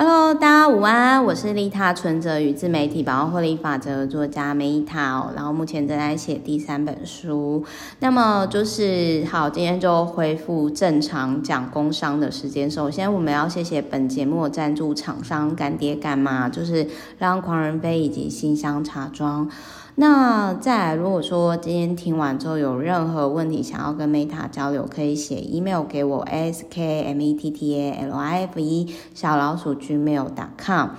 Hello，大家午安，我是利他存折与自媒体百万获利法则的作家 Meta 哦，然后目前正在写第三本书。那么就是好，今天就恢复正常讲工商的时间。首先，我们要谢谢本节目的赞助厂商干爹干妈，就是让狂人杯以及新香茶庄。那再，如果说今天听完之后有任何问题想要跟 Meta 交流，可以写 email 给我 askmeta.life 小老鼠 gmail.com。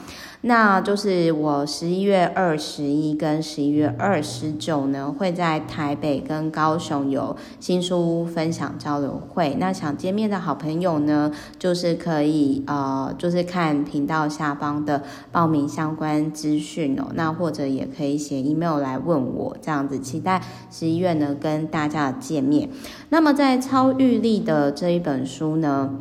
那就是我十一月二十一跟十一月二十九呢，会在台北跟高雄有新书分享交流会。那想见面的好朋友呢，就是可以呃，就是看频道下方的报名相关资讯哦。那或者也可以写 email 来问我，这样子期待十一月呢跟大家见面。那么在超愈力的这一本书呢，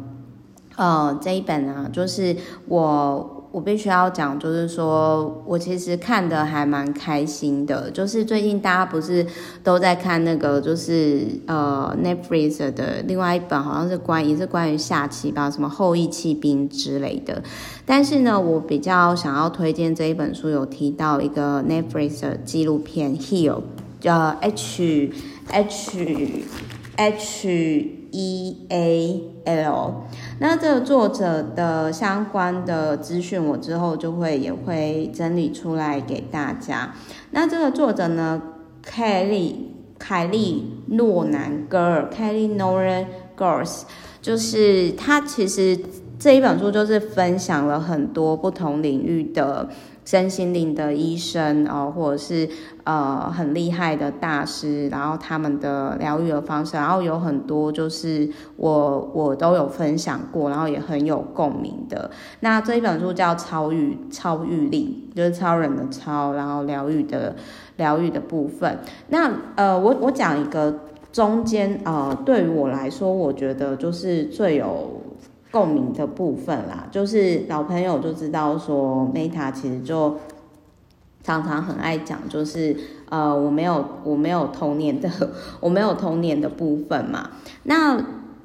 呃，这一本呢，就是我。我必须要讲，就是说我其实看的还蛮开心的。就是最近大家不是都在看那个，就是呃 Netflix 的另外一本，好像是关于是关于下棋吧，什么后羿弃兵之类的。但是呢，我比较想要推荐这一本书，有提到一个 Netflix 的纪录片《Heal》，叫 H H H。E A L，那这个作者的相关的资讯，我之后就会也会整理出来给大家。那这个作者呢，凯利凯利诺南戈尔，凯莉诺南戈尔，就是他其实这一本书就是分享了很多不同领域的。身心灵的医生哦，或者是呃很厉害的大师，然后他们的疗愈的方式，然后有很多就是我我都有分享过，然后也很有共鸣的。那这一本书叫超愈超愈力，就是超人的超，然后疗愈的疗愈的部分。那呃，我我讲一个中间呃，对于我来说，我觉得就是最有。共鸣的部分啦，就是老朋友就知道说，Meta 其实就常常很爱讲，就是呃，我没有我没有童年的 我没有童年的部分嘛。那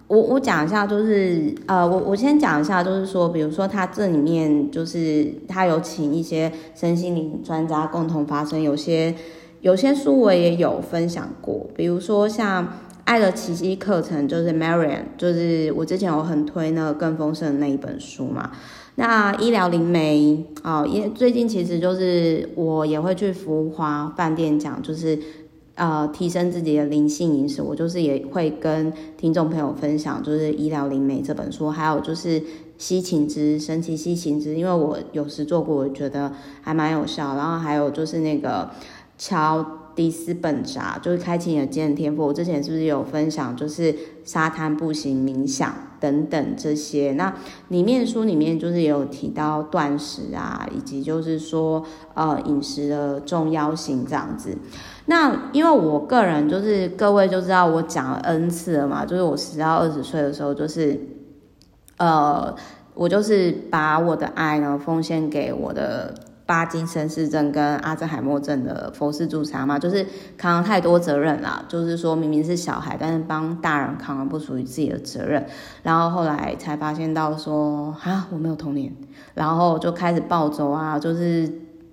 我我讲一下，就是呃，我我先讲一下，就是说，比如说他这里面就是他有请一些身心灵专家共同发声，有些有些书我也有分享过，比如说像。爱的奇迹课程就是 Marian，就是我之前有很推那个更丰盛的那一本书嘛。那医疗灵媒啊，也最近其实就是我也会去福华饭店讲，就是呃提升自己的灵性饮食。我就是也会跟听众朋友分享，就是医疗灵媒这本书，还有就是吸晴之神奇吸晴之，因为我有时做过，我觉得还蛮有效。然后还有就是那个乔。迪斯本札就是开启你的惊人天赋。我之前是不是有分享，就是沙滩步行、冥想等等这些？那里面书里面就是也有提到断食啊，以及就是说呃饮食的重要性这样子。那因为我个人就是各位就知道我讲了 N 次了嘛，就是我十到二十岁的时候，就是呃我就是把我的爱呢奉献给我的。巴金森氏症跟阿兹海默症的佛氏助产嘛，就是扛了太多责任啦。就是说明明是小孩，但是帮大人扛了不属于自己的责任。然后后来才发现到说啊，我没有童年，然后就开始暴走啊，就是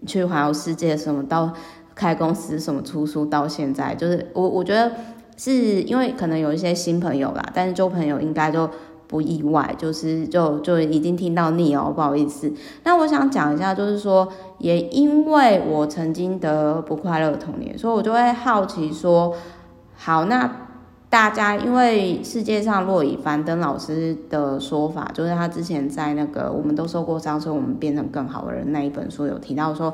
去环游世界什么，到开公司什么出书，到现在就是我我觉得是因为可能有一些新朋友啦，但是旧朋友应该就。不意外，就是就就已经听到腻哦，不好意思。那我想讲一下，就是说，也因为我曾经得不快乐童年，所以我就会好奇说，好，那大家因为世界上若以凡登老师的说法，就是他之前在那个我们都受过伤，所以我们变成更好的人那一本书有提到说。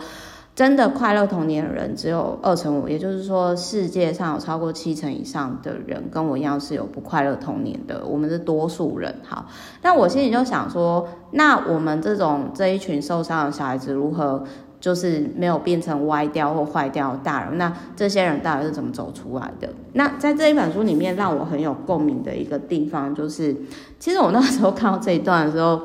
真的快乐童年的人只有二成五，也就是说，世界上有超过七成以上的人跟我一样是有不快乐童年的，我们是多数人。好，那我心里就想说，那我们这种这一群受伤的小孩子，如何就是没有变成歪掉或坏掉大人？那这些人到底是怎么走出来的？那在这一本书里面，让我很有共鸣的一个地方，就是其实我那时候看到这一段的时候。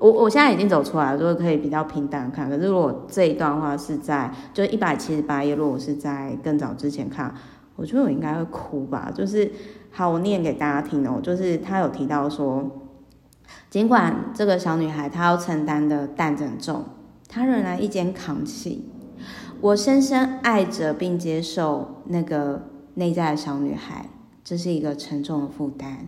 我我现在已经走出来了，就是可以比较平淡看。可是如果这一段话是在就一百七十八页，如果我是在更早之前看，我觉得我应该会哭吧。就是好，我念给大家听哦。就是他有提到说，尽管这个小女孩她要承担的担子很重，她仍然一肩扛起。我深深爱着并接受那个内在的小女孩，这是一个沉重的负担，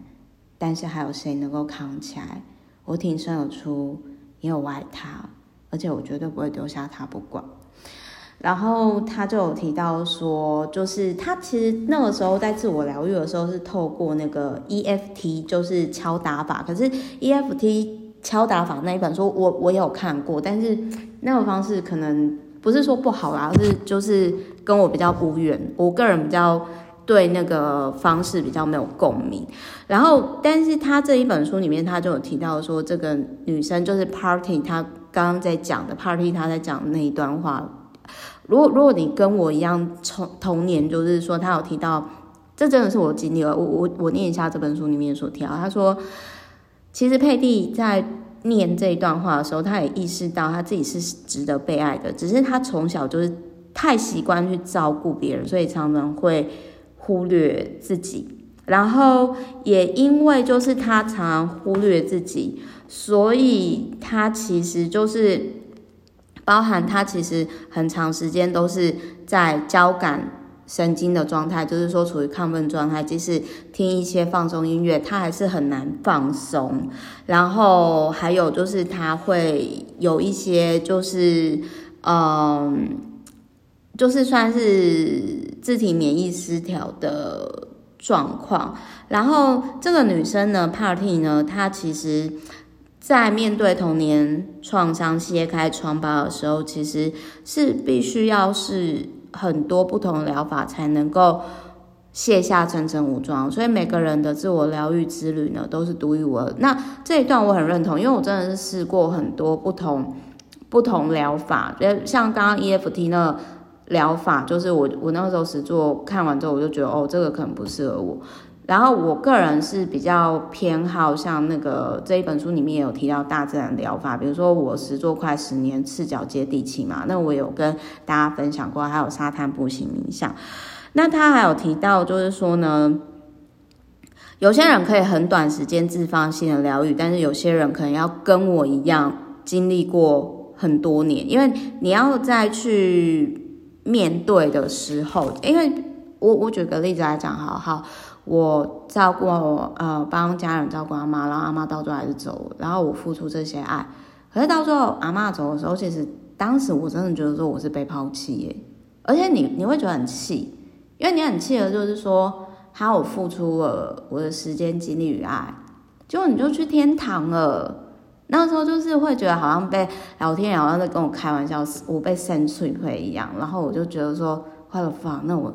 但是还有谁能够扛起来？我挺身而出，因为我爱他，而且我绝对不会丢下他不管。然后他就有提到说，就是他其实那个时候在自我疗愈的时候是透过那个 EFT，就是敲打法。可是 EFT 敲打法那一本书我，我有看过，但是那个方式可能不是说不好啦，而是就是跟我比较无缘。我个人比较对那个方式比较没有共鸣。然后，但是他这一本书里面，他就有提到说，这个女生就是 Party，她刚刚在讲的 Party，她在讲那一段话。如果如果你跟我一样从童年，就是说他有提到，这真的是我经历了。我我我念一下这本书里面所提到，他说，其实佩蒂在念这一段话的时候，他也意识到他自己是值得被爱的，只是他从小就是太习惯去照顾别人，所以常常会忽略自己。然后也因为就是他常忽略自己，所以他其实就是。包含他其实很长时间都是在交感神经的状态，就是说处于亢奋状态。即使听一些放松音乐，他还是很难放松。然后还有就是他会有一些就是嗯，就是算是自体免疫失调的状况。然后这个女生呢，Party 呢，她其实。在面对童年创伤揭开疮疤的时候，其实是必须要是很多不同的疗法才能够卸下层层武装。所以每个人的自我疗愈之旅呢，都是独一无二。那这一段我很认同，因为我真的是试过很多不同不同疗法，像刚刚 EFT 那疗法，就是我我那个时候实作看完之后，我就觉得哦，这个可能不适合我。然后我个人是比较偏好像那个这一本书里面也有提到大自然疗法，比如说我实作快十年赤脚接地气嘛，那我有跟大家分享过，还有沙滩步行冥想。那他还有提到就是说呢，有些人可以很短时间自发性的疗愈，但是有些人可能要跟我一样经历过很多年，因为你要再去面对的时候，因为我我举个例子来讲，好好。我照顾我呃，帮家人照顾阿妈，然后阿妈到最后还是走了，然后我付出这些爱，可是到最后阿妈走的时候，其实当时我真的觉得说我是被抛弃耶，而且你你会觉得很气，因为你很气的就是说，哈，我付出了我的时间、精力与爱，结果你就去天堂了，那时候就是会觉得好像被老天爷好像在跟我开玩笑，我被扇脆会一样，然后我就觉得说，坏了，那我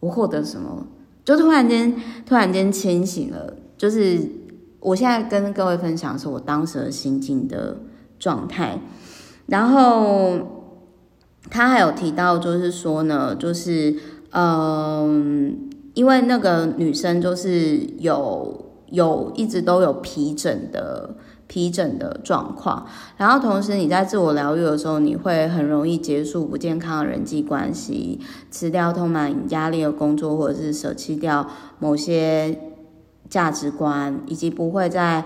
我获得什么？就突然间，突然间清醒了。就是我现在跟各位分享是我当时的心境的状态。然后他还有提到，就是说呢，就是嗯，因为那个女生就是有有一直都有皮疹的。皮疹的状况，然后同时你在自我疗愈的时候，你会很容易结束不健康的人际关系，辞掉充满压力的工作，或者是舍弃掉某些价值观，以及不会再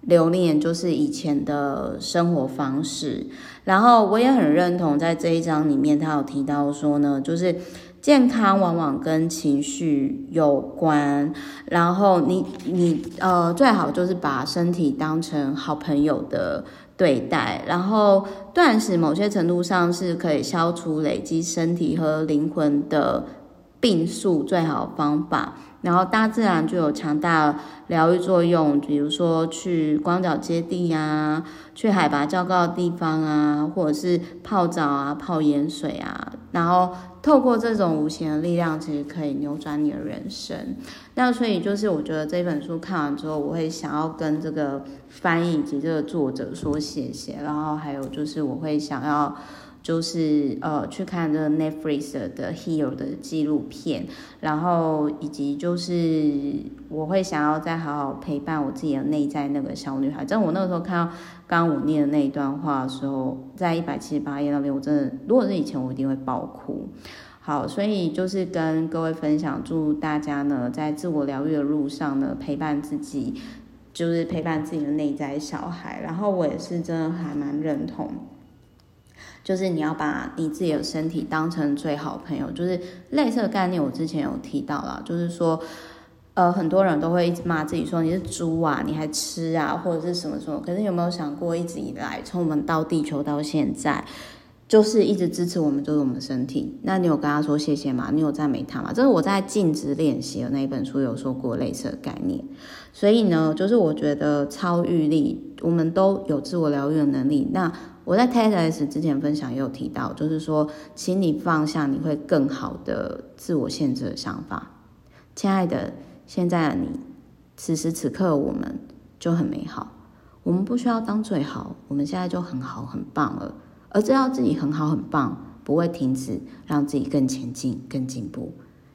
留恋就是以前的生活方式。然后我也很认同，在这一章里面，他有提到说呢，就是。健康往往跟情绪有关，然后你你呃最好就是把身体当成好朋友的对待，然后断食某些程度上是可以消除累积身体和灵魂的病素最好方法。然后大自然就有强大疗愈作用，比如说去光脚接地啊，去海拔较高的地方啊，或者是泡澡啊、泡盐水啊，然后透过这种无形的力量，其实可以扭转你的人生。那所以就是我觉得这本书看完之后，我会想要跟这个翻译以及这个作者说谢谢，然后还有就是我会想要。就是呃去看这个 Netflix 的 Heal 的纪录片，然后以及就是我会想要再好好陪伴我自己的内在那个小女孩。真的，我那个时候看到刚刚我念的那一段话的时候，在一百七十八页那边，我真的如果是以前，我一定会爆哭。好，所以就是跟各位分享，祝大家呢在自我疗愈的路上呢陪伴自己。就是陪伴自己的内在小孩。然后我也是真的还蛮认同，就是你要把你自己的身体当成最好朋友。就是类似的概念，我之前有提到了，就是说。呃，很多人都会一直骂自己说，你是猪啊，你还吃啊，或者是什么什么。可是有没有想过，一直以来从我们到地球到现在，就是一直支持我们就是我们身体。那你有跟他说谢谢吗？你有赞美他吗？这是我在静止练习的那一本书有说过类似的概念。所以呢，就是我觉得超愈力，我们都有自我疗愈的能力。那我在 TEDx 之前分享也有提到，就是说，请你放下你会更好的自我限制的想法，亲爱的。现在的你，此时此刻我们就很美好。我们不需要当最好，我们现在就很好很棒了。而知道自己很好很棒，不会停止，让自己更前进、更进步。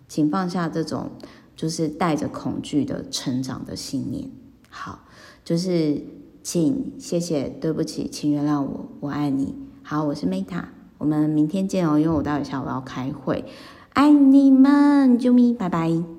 请放下这种就是带着恐惧的成长的信念。好，就是请谢谢对不起，请原谅我，我爱你。好，我是 Meta，我们明天见哦。因为我待会下午要开会，爱你们，啾咪，拜拜。